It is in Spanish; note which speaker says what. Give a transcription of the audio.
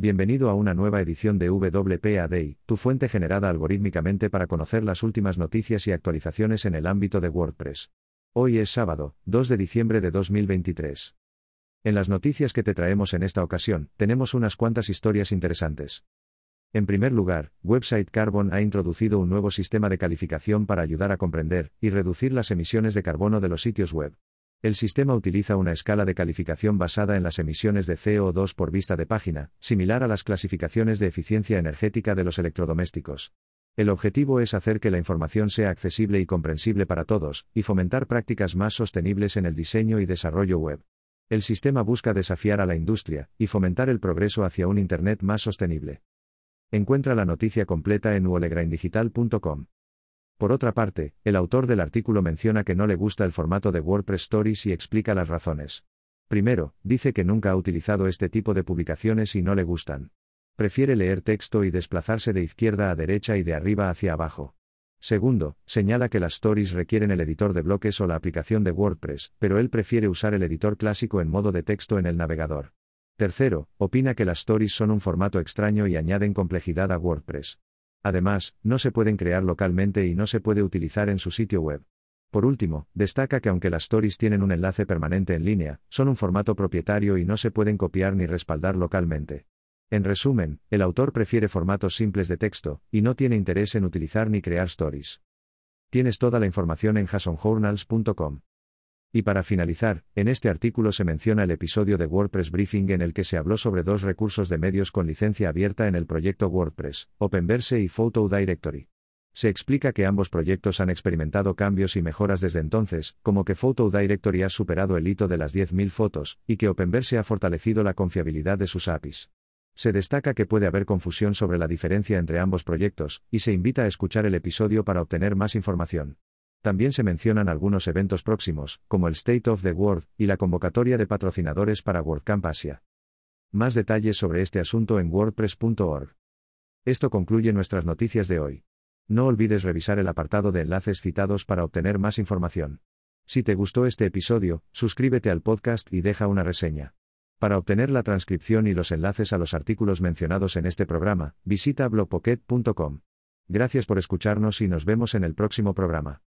Speaker 1: Bienvenido a una nueva edición de WPA Day, tu fuente generada algorítmicamente para conocer las últimas noticias y actualizaciones en el ámbito de WordPress. Hoy es sábado, 2 de diciembre de 2023. En las noticias que te traemos en esta ocasión, tenemos unas cuantas historias interesantes. En primer lugar, Website Carbon ha introducido un nuevo sistema de calificación para ayudar a comprender y reducir las emisiones de carbono de los sitios web. El sistema utiliza una escala de calificación basada en las emisiones de CO2 por vista de página, similar a las clasificaciones de eficiencia energética de los electrodomésticos. El objetivo es hacer que la información sea accesible y comprensible para todos, y fomentar prácticas más sostenibles en el diseño y desarrollo web. El sistema busca desafiar a la industria, y fomentar el progreso hacia un Internet más sostenible. Encuentra la noticia completa en uolegraindigital.com. Por otra parte, el autor del artículo menciona que no le gusta el formato de WordPress Stories y explica las razones. Primero, dice que nunca ha utilizado este tipo de publicaciones y no le gustan. Prefiere leer texto y desplazarse de izquierda a derecha y de arriba hacia abajo. Segundo, señala que las stories requieren el editor de bloques o la aplicación de WordPress, pero él prefiere usar el editor clásico en modo de texto en el navegador. Tercero, opina que las stories son un formato extraño y añaden complejidad a WordPress. Además, no se pueden crear localmente y no se puede utilizar en su sitio web. Por último, destaca que aunque las stories tienen un enlace permanente en línea, son un formato propietario y no se pueden copiar ni respaldar localmente. En resumen, el autor prefiere formatos simples de texto, y no tiene interés en utilizar ni crear stories. Tienes toda la información en jasonjournals.com. Y para finalizar, en este artículo se menciona el episodio de WordPress Briefing en el que se habló sobre dos recursos de medios con licencia abierta en el proyecto WordPress, Openverse y Photo Directory. Se explica que ambos proyectos han experimentado cambios y mejoras desde entonces, como que Photo Directory ha superado el hito de las 10.000 fotos, y que Openverse ha fortalecido la confiabilidad de sus APIs. Se destaca que puede haber confusión sobre la diferencia entre ambos proyectos, y se invita a escuchar el episodio para obtener más información. También se mencionan algunos eventos próximos, como el State of the World y la convocatoria de patrocinadores para WordCamp Asia. Más detalles sobre este asunto en wordpress.org. Esto concluye nuestras noticias de hoy. No olvides revisar el apartado de enlaces citados para obtener más información. Si te gustó este episodio, suscríbete al podcast y deja una reseña. Para obtener la transcripción y los enlaces a los artículos mencionados en este programa, visita blogpocket.com. Gracias por escucharnos y nos vemos en el próximo programa.